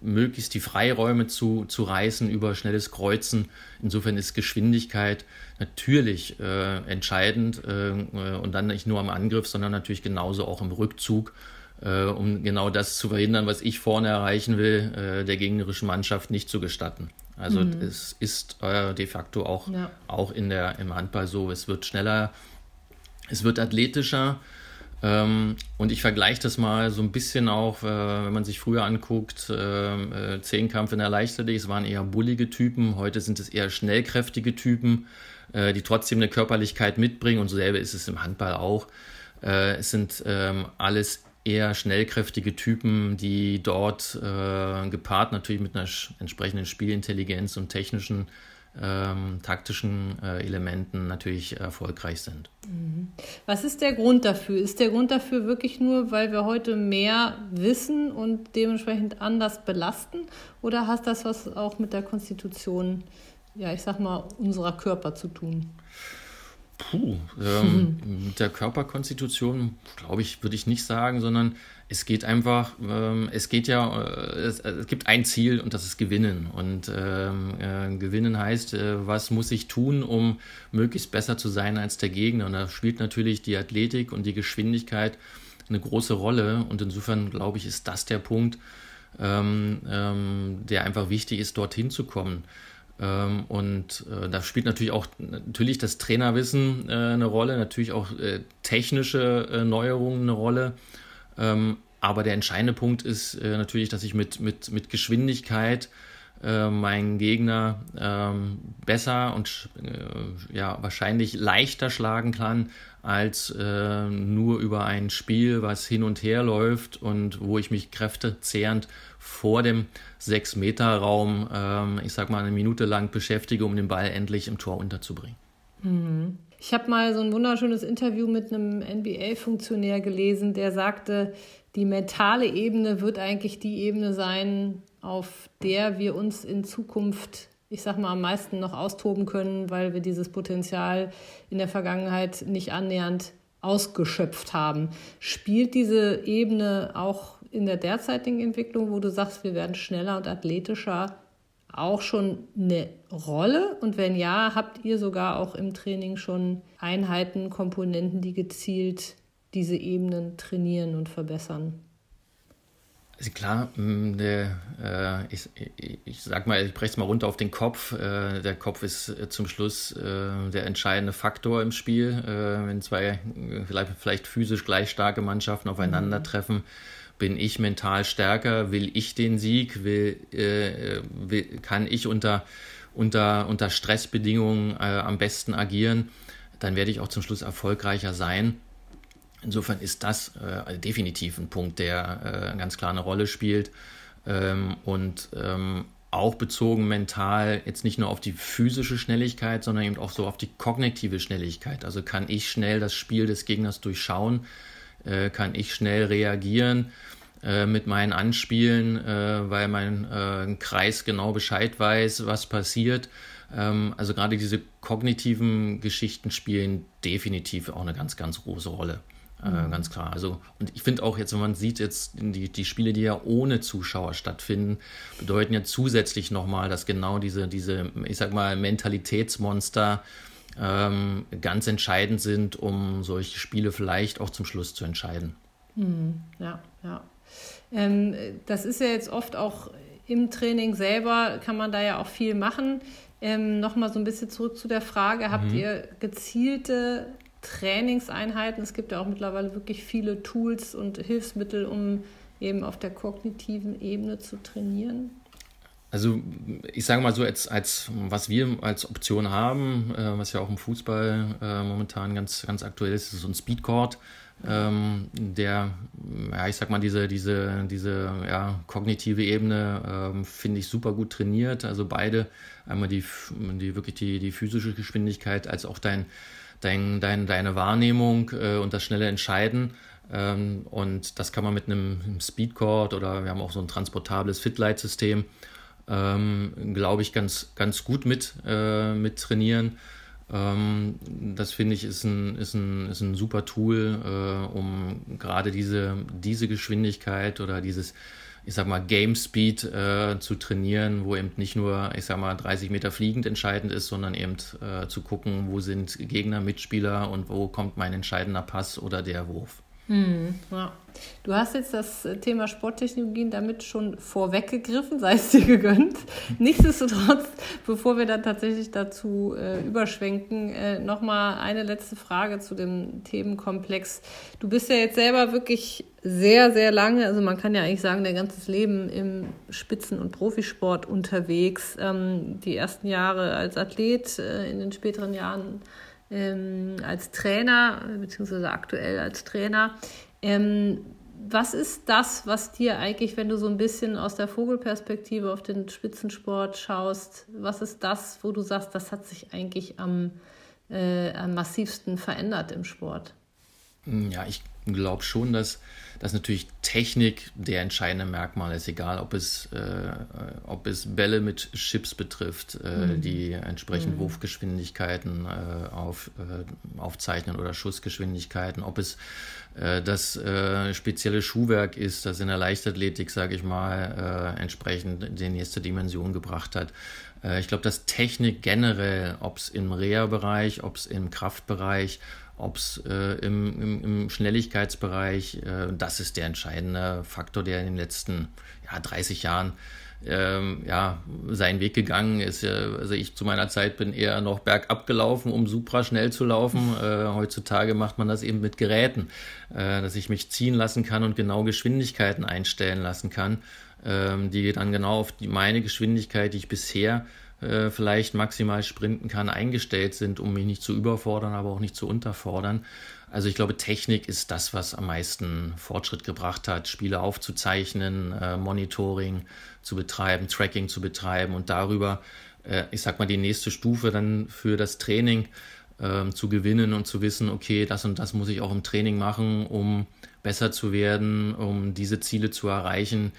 möglichst die Freiräume zu, zu reißen über schnelles Kreuzen. Insofern ist Geschwindigkeit natürlich äh, entscheidend äh, und dann nicht nur am Angriff, sondern natürlich genauso auch im Rückzug, äh, um genau das zu verhindern, was ich vorne erreichen will, äh, der gegnerischen Mannschaft nicht zu gestatten. Also mhm. es ist äh, de facto auch, ja. auch in der, im Handball so, es wird schneller, es wird athletischer. Ähm, und ich vergleiche das mal so ein bisschen auch, äh, wenn man sich früher anguckt, äh, äh Zehnkampf in der Leichtathletik, es waren eher bullige Typen, heute sind es eher schnellkräftige Typen, äh, die trotzdem eine Körperlichkeit mitbringen und so selber ist es im Handball auch. Äh, es sind ähm, alles eher schnellkräftige Typen, die dort äh, gepaart natürlich mit einer entsprechenden Spielintelligenz und technischen ähm, taktischen äh, Elementen natürlich erfolgreich sind. Mhm. Was ist der Grund dafür? Ist der Grund dafür wirklich nur, weil wir heute mehr wissen und dementsprechend anders belasten? Oder hat das was auch mit der Konstitution, ja, ich sag mal, unserer Körper zu tun? Puh, ähm, mit der Körperkonstitution, glaube ich, würde ich nicht sagen, sondern es geht einfach, ähm, es geht ja, äh, es, es, gibt ein Ziel und das ist Gewinnen. Und ähm, äh, Gewinnen heißt, äh, was muss ich tun, um möglichst besser zu sein als der Gegner? Und da spielt natürlich die Athletik und die Geschwindigkeit eine große Rolle. Und insofern, glaube ich, ist das der Punkt, ähm, ähm der einfach wichtig ist, dorthin zu kommen. Ähm, und äh, da spielt natürlich auch natürlich das Trainerwissen äh, eine Rolle, natürlich auch äh, technische äh, Neuerungen eine Rolle. Ähm, aber der entscheidende Punkt ist äh, natürlich, dass ich mit, mit, mit Geschwindigkeit äh, meinen Gegner ähm, besser und ja, wahrscheinlich leichter schlagen kann, als nur über ein Spiel, was hin und her läuft und wo ich mich kräftezehrend vor dem 6-Meter-Raum, ähm, ich sag mal, eine Minute lang beschäftige, um den Ball endlich im Tor unterzubringen. Mhm. Ich habe mal so ein wunderschönes Interview mit einem NBA-Funktionär gelesen, der sagte, die mentale Ebene wird eigentlich die Ebene sein, auf der wir uns in Zukunft, ich sag mal, am meisten noch austoben können, weil wir dieses Potenzial in der Vergangenheit nicht annähernd ausgeschöpft haben. Spielt diese Ebene auch in der derzeitigen Entwicklung, wo du sagst, wir werden schneller und athletischer, auch schon eine Rolle? Und wenn ja, habt ihr sogar auch im Training schon Einheiten, Komponenten, die gezielt diese Ebenen trainieren und verbessern? Also klar, der, äh, ich, ich sag mal, ich breche es mal runter auf den Kopf. Äh, der Kopf ist äh, zum Schluss äh, der entscheidende Faktor im Spiel. Äh, wenn zwei äh, vielleicht, vielleicht physisch gleich starke Mannschaften aufeinandertreffen, mhm bin ich mental stärker, will ich den Sieg, will, äh, will kann ich unter, unter, unter Stressbedingungen äh, am besten agieren, dann werde ich auch zum Schluss erfolgreicher sein. Insofern ist das äh, definitiv ein Punkt, der äh, ganz klar eine Rolle spielt. Ähm, und ähm, auch bezogen mental jetzt nicht nur auf die physische Schnelligkeit, sondern eben auch so auf die kognitive Schnelligkeit. Also kann ich schnell das Spiel des Gegners durchschauen, äh, kann ich schnell reagieren äh, mit meinen Anspielen, äh, weil mein äh, Kreis genau Bescheid weiß, was passiert. Ähm, also gerade diese kognitiven Geschichten spielen definitiv auch eine ganz, ganz große Rolle. Äh, mhm. ganz klar. Also, und ich finde auch jetzt, wenn man sieht, jetzt die, die Spiele, die ja ohne Zuschauer stattfinden, bedeuten ja zusätzlich nochmal, dass genau diese, diese, ich sag mal, Mentalitätsmonster ähm, ganz entscheidend sind, um solche Spiele vielleicht auch zum Schluss zu entscheiden. Mhm. Ja, ja. Ähm, das ist ja jetzt oft auch im Training selber, kann man da ja auch viel machen. Ähm, Nochmal so ein bisschen zurück zu der Frage, habt mhm. ihr gezielte Trainingseinheiten? Es gibt ja auch mittlerweile wirklich viele Tools und Hilfsmittel, um eben auf der kognitiven Ebene zu trainieren. Also ich sage mal so, als, als was wir als Option haben, äh, was ja auch im Fußball äh, momentan ganz, ganz aktuell ist, ist so ein Speedcord ähm, der, ja, ich sag mal, diese, diese, diese ja, kognitive Ebene ähm, finde ich super gut trainiert. Also beide, einmal die, die wirklich die, die physische Geschwindigkeit als auch dein, dein, dein, deine Wahrnehmung äh, und das schnelle Entscheiden. Ähm, und das kann man mit einem Speedcord oder wir haben auch so ein transportables Fitlight-System, ähm, glaube ich, ganz, ganz gut mit, äh, mit trainieren. Ähm, das finde ich ist ein, ist, ein, ist ein super Tool, äh, um gerade diese, diese Geschwindigkeit oder dieses, ich sag mal, Game Speed äh, zu trainieren, wo eben nicht nur, ich sag mal, 30 Meter fliegend entscheidend ist, sondern eben äh, zu gucken, wo sind Gegner, Mitspieler und wo kommt mein entscheidender Pass oder der Wurf. Hm, ja. Du hast jetzt das Thema Sporttechnologien damit schon vorweggegriffen, sei es dir gegönnt. Nichtsdestotrotz, bevor wir dann tatsächlich dazu äh, überschwenken, äh, nochmal eine letzte Frage zu dem Themenkomplex. Du bist ja jetzt selber wirklich sehr, sehr lange, also man kann ja eigentlich sagen, dein ganzes Leben im Spitzen- und Profisport unterwegs. Ähm, die ersten Jahre als Athlet, äh, in den späteren Jahren ähm, als Trainer, beziehungsweise aktuell als Trainer. Ähm, was ist das, was dir eigentlich, wenn du so ein bisschen aus der Vogelperspektive auf den Spitzensport schaust, was ist das, wo du sagst, das hat sich eigentlich am, äh, am massivsten verändert im Sport? Ja, ich glaube schon, dass, dass natürlich Technik der entscheidende Merkmal ist, egal ob es, äh, ob es Bälle mit Chips betrifft, äh, mhm. die entsprechend mhm. Wurfgeschwindigkeiten äh, auf, äh, aufzeichnen oder Schussgeschwindigkeiten, ob es äh, das äh, spezielle Schuhwerk ist, das in der Leichtathletik, sage ich mal, entsprechend die nächste Dimension gebracht hat. ich glaube, dass Technik generell, ob es im Reha-Bereich, ob es im Kraftbereich, ob es äh, im, im, im, Schnelligkeitsbereich, äh, das ist der entscheidende Faktor, der in den letzten ja, 30 Jahren ähm, ja, seinen Weg gegangen ist. Also ich zu meiner Zeit bin eher noch bergab gelaufen, um super schnell zu laufen. Äh, heutzutage macht man das eben mit Geräten, äh, dass ich mich ziehen lassen kann und genau Geschwindigkeiten einstellen lassen kann, ähm, die dann genau auf die, meine Geschwindigkeit, die ich bisher äh, vielleicht maximal sprinten kann, eingestellt sind, um mich nicht zu überfordern, aber auch nicht zu unterfordern. Also ich glaube, Technik ist das, was am meisten Fortschritt gebracht hat, Spiele aufzuzeichnen, äh, Monitoring zu betreiben, Tracking zu betreiben und darüber, äh, ich sag mal, die nächste Stufe dann für das Training äh, zu gewinnen und zu wissen, okay, das und das muss ich auch im Training machen, um besser zu werden, um diese Ziele zu erreichen.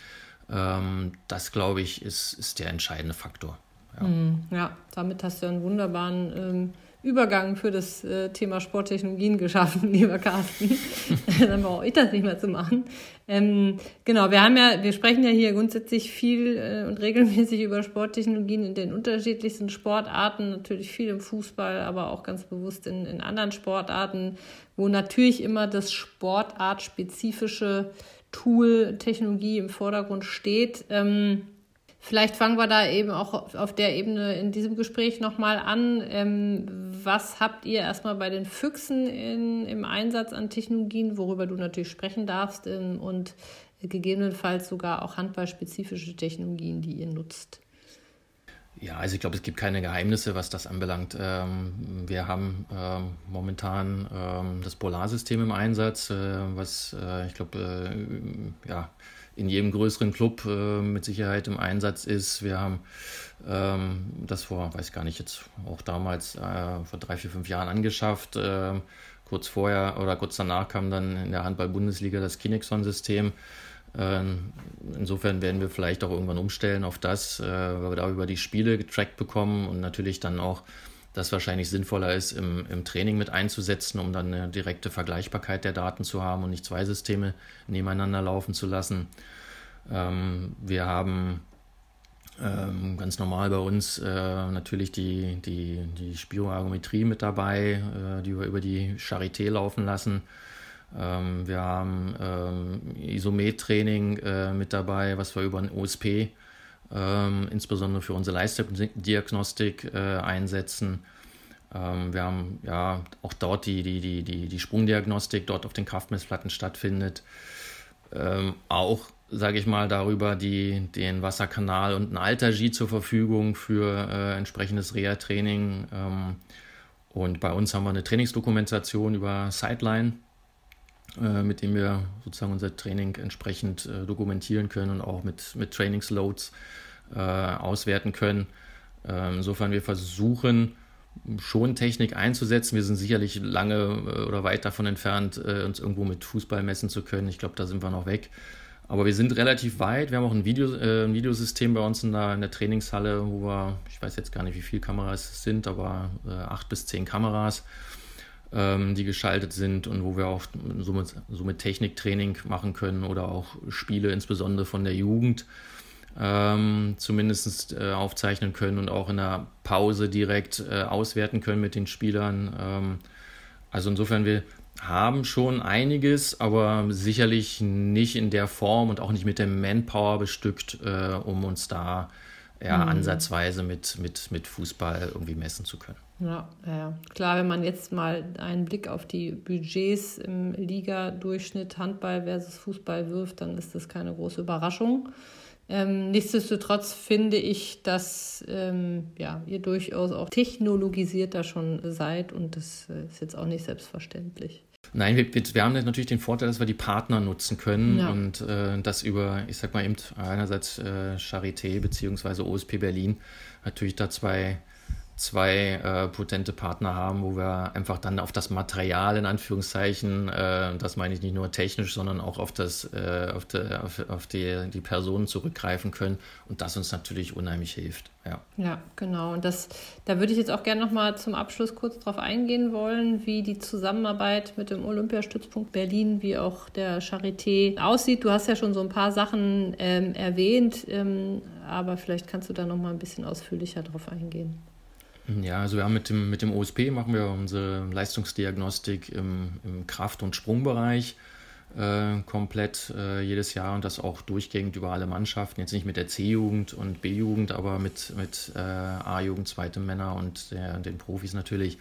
Ähm, das, glaube ich, ist, ist der entscheidende Faktor. Ja, mhm, ja damit hast du einen wunderbaren ähm, Übergang für das äh, Thema Sporttechnologien geschaffen, lieber Carsten. Dann brauche ich das nicht mehr zu machen. Ähm, genau, wir haben ja, wir sprechen ja hier grundsätzlich viel äh, und regelmäßig über Sporttechnologien in den unterschiedlichsten Sportarten, natürlich viel im Fußball, aber auch ganz bewusst in, in anderen Sportarten, wo natürlich immer das sportartspezifische Tool, Technologie im Vordergrund steht. Ähm, Vielleicht fangen wir da eben auch auf der Ebene in diesem Gespräch nochmal an. Ähm, was habt ihr erstmal bei den Füchsen in, im Einsatz an Technologien, worüber du natürlich sprechen darfst, ähm, und gegebenenfalls sogar auch handballspezifische Technologien, die ihr nutzt? Ja, also ich glaube, es gibt keine Geheimnisse, was das anbelangt. Ähm, wir haben ähm, momentan ähm, das Polarsystem im Einsatz, äh, was äh, ich glaube, äh, ja, in jedem größeren Club äh, mit Sicherheit im Einsatz ist. Wir haben ähm, das vor, weiß gar nicht, jetzt auch damals äh, vor drei, vier, fünf Jahren angeschafft. Ähm, kurz vorher oder kurz danach kam dann in der Handball-Bundesliga das Kinexon-System. Ähm, insofern werden wir vielleicht auch irgendwann umstellen auf das, äh, weil wir da über die Spiele getrackt bekommen und natürlich dann auch das wahrscheinlich sinnvoller ist, im, im Training mit einzusetzen, um dann eine direkte Vergleichbarkeit der Daten zu haben und nicht zwei Systeme nebeneinander laufen zu lassen. Ähm, wir haben ähm, ganz normal bei uns äh, natürlich die, die, die Spiroergometrie mit dabei, äh, die wir über die Charité laufen lassen. Ähm, wir haben ähm, Isomet-Training äh, mit dabei, was wir über ein OSP ähm, insbesondere für unsere Leistungsdiagnostik äh, einsetzen. Ähm, wir haben ja auch dort die, die, die, die, die Sprungdiagnostik dort auf den Kraftmessplatten stattfindet. Ähm, auch, sage ich mal, darüber die, den Wasserkanal und ein Alter-G zur Verfügung für äh, entsprechendes Reha-Training. Ähm, und bei uns haben wir eine Trainingsdokumentation über Sideline mit dem wir sozusagen unser Training entsprechend äh, dokumentieren können und auch mit, mit Trainingsloads äh, auswerten können. Ähm, insofern wir versuchen schon Technik einzusetzen. Wir sind sicherlich lange äh, oder weit davon entfernt, äh, uns irgendwo mit Fußball messen zu können. Ich glaube, da sind wir noch weg. Aber wir sind relativ weit. Wir haben auch ein, Video, äh, ein Videosystem bei uns in der, in der, Trainingshalle, wo wir, ich weiß jetzt gar nicht, wie viele Kameras es sind, aber acht bis zehn Kameras die geschaltet sind und wo wir auch somit, somit Techniktraining machen können oder auch Spiele insbesondere von der Jugend ähm, zumindest äh, aufzeichnen können und auch in der Pause direkt äh, auswerten können mit den Spielern. Ähm, also insofern, wir haben schon einiges, aber sicherlich nicht in der Form und auch nicht mit der Manpower bestückt, äh, um uns da ja, mhm. ansatzweise mit, mit, mit Fußball irgendwie messen zu können. Ja, ja, klar, wenn man jetzt mal einen Blick auf die Budgets im Liga-Durchschnitt Handball versus Fußball wirft, dann ist das keine große Überraschung. Ähm, nichtsdestotrotz finde ich, dass ähm, ja, ihr durchaus auch technologisierter schon seid und das äh, ist jetzt auch nicht selbstverständlich. Nein, wir, wir, haben natürlich den Vorteil, dass wir die Partner nutzen können ja. und äh, das über, ich sag mal eben einerseits äh, Charité bzw. OSP Berlin natürlich da zwei zwei äh, potente Partner haben, wo wir einfach dann auf das Material in Anführungszeichen, äh, das meine ich nicht nur technisch, sondern auch auf das, äh, auf, die, auf, auf die, die Personen zurückgreifen können und das uns natürlich unheimlich hilft. Ja, ja genau. Und das, da würde ich jetzt auch gerne nochmal zum Abschluss kurz darauf eingehen wollen, wie die Zusammenarbeit mit dem Olympiastützpunkt Berlin, wie auch der Charité aussieht. Du hast ja schon so ein paar Sachen ähm, erwähnt, ähm, aber vielleicht kannst du da nochmal ein bisschen ausführlicher drauf eingehen. Ja, also wir haben mit dem, mit dem OSP machen wir unsere Leistungsdiagnostik im, im Kraft- und Sprungbereich äh, komplett äh, jedes Jahr und das auch durchgehend über alle Mannschaften. Jetzt nicht mit der C-Jugend und B-Jugend, aber mit, mit äh, A-Jugend, zweite Männer und der, den Profis natürlich.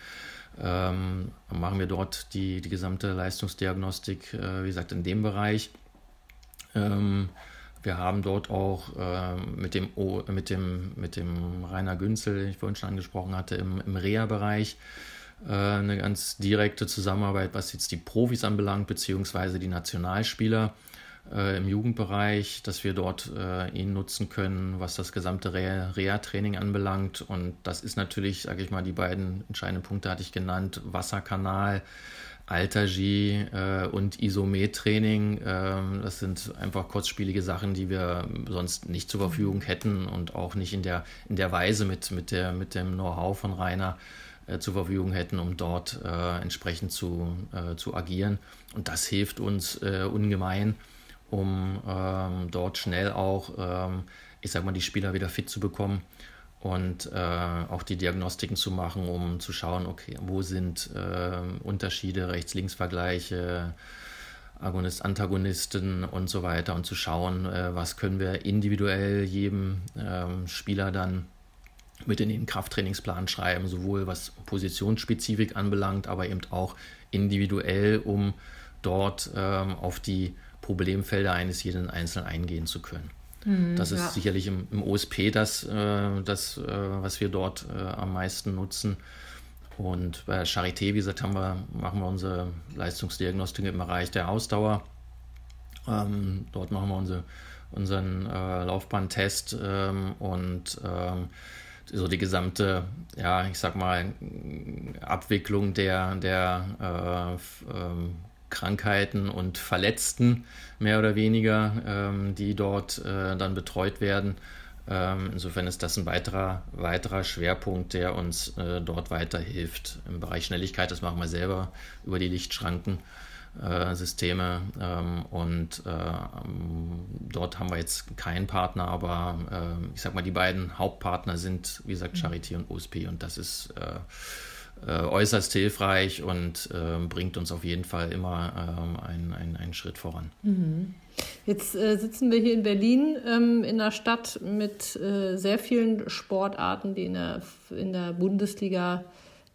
Ähm, machen wir dort die, die gesamte Leistungsdiagnostik, äh, wie gesagt, in dem Bereich. Ähm, wir haben dort auch äh, mit, dem o, mit, dem, mit dem Rainer Günzel, den ich vorhin schon angesprochen hatte, im, im Reha-Bereich äh, eine ganz direkte Zusammenarbeit, was jetzt die Profis anbelangt, beziehungsweise die Nationalspieler äh, im Jugendbereich, dass wir dort äh, ihn nutzen können, was das gesamte Reha-Training anbelangt. Und das ist natürlich, sage ich mal, die beiden entscheidenden Punkte hatte ich genannt, Wasserkanal, Alter-G äh, und Isomet-Training. Ähm, das sind einfach kurzspielige Sachen, die wir sonst nicht zur Verfügung hätten und auch nicht in der, in der Weise mit, mit, der, mit dem Know-how von Rainer äh, zur Verfügung hätten, um dort äh, entsprechend zu, äh, zu agieren. Und das hilft uns äh, ungemein, um ähm, dort schnell auch, ähm, ich sag mal, die Spieler wieder fit zu bekommen und äh, auch die Diagnostiken zu machen, um zu schauen, okay, wo sind äh, Unterschiede, Rechts-Links-Vergleiche, Agonist, Antagonisten und so weiter und zu schauen, äh, was können wir individuell jedem ähm, Spieler dann mit in den Krafttrainingsplan schreiben, sowohl was Positionsspezifik anbelangt, aber eben auch individuell, um dort ähm, auf die Problemfelder eines jeden Einzelnen eingehen zu können. Mhm, das ist ja. sicherlich im, im, OSP das, äh, das äh, was wir dort äh, am meisten nutzen. Und bei Charité, wie gesagt, haben wir, machen wir unsere Leistungsdiagnostik im Bereich der Ausdauer. Ähm, dort machen wir unsere, unseren äh, Laufbahntest ähm, und ähm, so die gesamte, ja, ich sag mal, Abwicklung der, der äh, ähm, Krankheiten und Verletzten mehr oder weniger, ähm, die dort äh, dann betreut werden. Ähm, insofern ist das ein weiterer, weiterer Schwerpunkt, der uns äh, dort weiterhilft. Im Bereich Schnelligkeit, das machen wir selber über die Lichtschranken. Äh, ähm, und äh, ähm, dort haben wir jetzt keinen Partner, aber äh, ich sag mal, die beiden Hauptpartner sind, wie gesagt. Charity und OSP und das ist äh, äh, äußerst hilfreich und äh, bringt uns auf jeden Fall immer ähm, einen, einen, einen Schritt voran. Mhm. Jetzt sitzen wir hier in Berlin ähm, in einer Stadt mit sehr vielen Sportarten, die in der, in der Bundesliga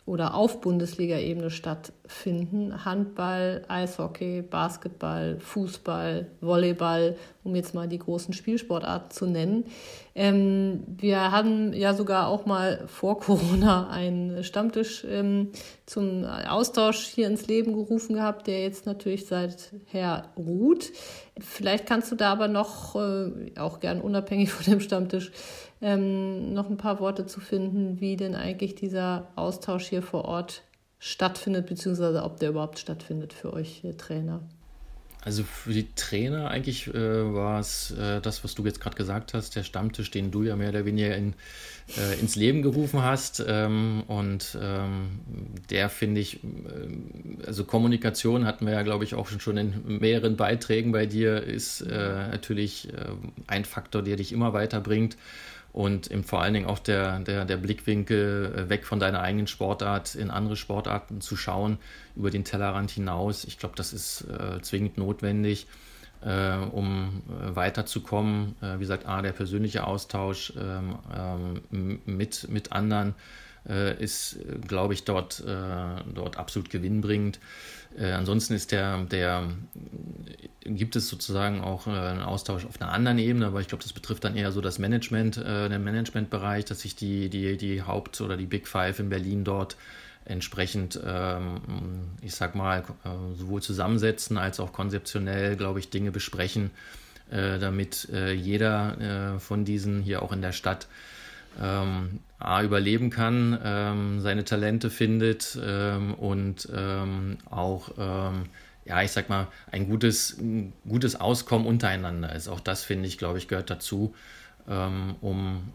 oder auf Bundesliga-Ebene stattfinden. Handball, Eishockey, Basketball, Fußball, Volleyball, um jetzt mal die großen Spielsportarten zu nennen. Ähm, wir haben ja sogar auch mal vor Corona einen Stammtisch ähm, zum Austausch hier ins Leben gerufen gehabt, der jetzt natürlich seither ruht. Vielleicht kannst du da aber noch, äh, auch gern unabhängig von dem Stammtisch, ähm, noch ein paar Worte zu finden, wie denn eigentlich dieser Austausch hier vor Ort stattfindet, beziehungsweise ob der überhaupt stattfindet für euch äh, Trainer. Also für die Trainer eigentlich äh, war es äh, das, was du jetzt gerade gesagt hast, der Stammtisch, den du ja mehr oder weniger in, äh, ins Leben gerufen hast. Ähm, und ähm, der finde ich, äh, also Kommunikation hatten wir ja, glaube ich, auch schon in mehreren Beiträgen bei dir, ist äh, natürlich äh, ein Faktor, der dich immer weiterbringt und eben vor allen Dingen auch der, der, der Blickwinkel äh, weg von deiner eigenen Sportart in andere Sportarten zu schauen, über den Tellerrand hinaus. Ich glaube, das ist äh, zwingend notwendig, äh, um äh, weiterzukommen. Äh, wie gesagt, A, der persönliche Austausch ähm, ähm, mit, mit anderen ist, glaube ich, dort, dort absolut gewinnbringend. Äh, ansonsten ist der, der, gibt es sozusagen auch äh, einen Austausch auf einer anderen Ebene, aber ich glaube, das betrifft dann eher so das Management, äh, den Managementbereich, dass sich die, die, die Haupt- oder die Big Five in Berlin dort entsprechend, ähm, ich sag mal, äh, sowohl zusammensetzen als auch konzeptionell, glaube ich, Dinge besprechen, äh, damit äh, jeder von diesen hier auch in der Stadt ähm, A, überleben kann, ähm, seine Talente findet ähm, und ähm, auch, ähm, ja, ich sag mal, ein gutes, ein gutes Auskommen untereinander ist. Auch das, finde ich, glaube ich, gehört dazu, ähm, um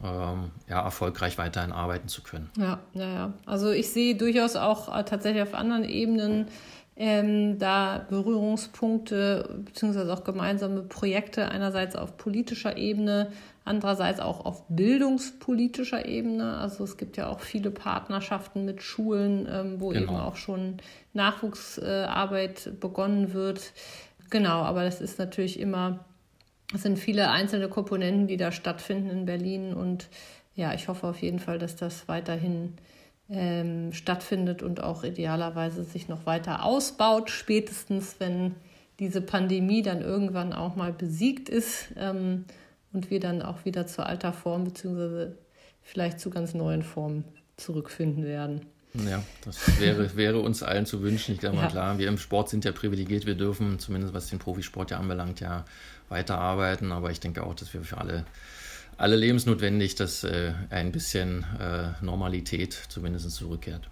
ja, erfolgreich weiterhin arbeiten zu können. Ja, ja, ja. Also ich sehe durchaus auch äh, tatsächlich auf anderen Ebenen ähm, da Berührungspunkte beziehungsweise auch gemeinsame Projekte einerseits auf politischer Ebene, andererseits auch auf bildungspolitischer Ebene. Also es gibt ja auch viele Partnerschaften mit Schulen, ähm, wo genau. eben auch schon Nachwuchsarbeit äh, begonnen wird. Genau, aber das ist natürlich immer, es sind viele einzelne Komponenten, die da stattfinden in Berlin und ja, ich hoffe auf jeden Fall, dass das weiterhin ähm, stattfindet und auch idealerweise sich noch weiter ausbaut, spätestens wenn diese Pandemie dann irgendwann auch mal besiegt ist ähm, und wir dann auch wieder zur alter Form beziehungsweise vielleicht zu ganz neuen Formen zurückfinden werden. Ja, das wäre, wäre uns allen zu wünschen. Ich glaube mal ja. klar, wir im Sport sind ja privilegiert. Wir dürfen zumindest was den Profisport ja anbelangt ja weiterarbeiten. Aber ich denke auch, dass wir für alle alle lebensnotwendig, dass äh, ein bisschen äh, Normalität zumindest zurückkehrt.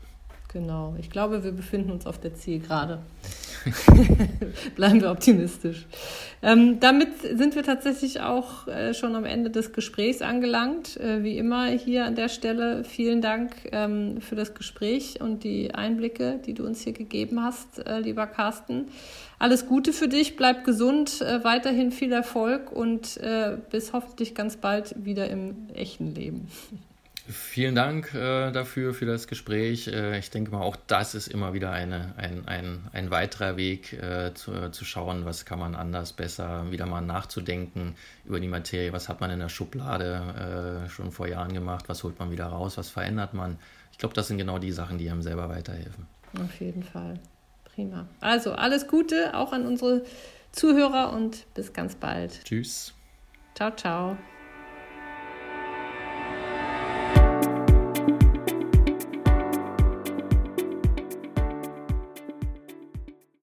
Genau, ich glaube, wir befinden uns auf der Zielgerade. Bleiben wir optimistisch. Ähm, damit sind wir tatsächlich auch äh, schon am Ende des Gesprächs angelangt. Äh, wie immer hier an der Stelle vielen Dank ähm, für das Gespräch und die Einblicke, die du uns hier gegeben hast, äh, lieber Carsten. Alles Gute für dich, bleib gesund, äh, weiterhin viel Erfolg und äh, bis hoffentlich ganz bald wieder im echten Leben. Vielen Dank äh, dafür, für das Gespräch. Äh, ich denke mal, auch das ist immer wieder eine, ein, ein, ein weiterer Weg äh, zu, zu schauen, was kann man anders, besser, wieder mal nachzudenken über die Materie, was hat man in der Schublade äh, schon vor Jahren gemacht, was holt man wieder raus, was verändert man. Ich glaube, das sind genau die Sachen, die einem selber weiterhelfen. Auf jeden Fall. Prima. Also alles Gute auch an unsere Zuhörer und bis ganz bald. Tschüss. Ciao, ciao.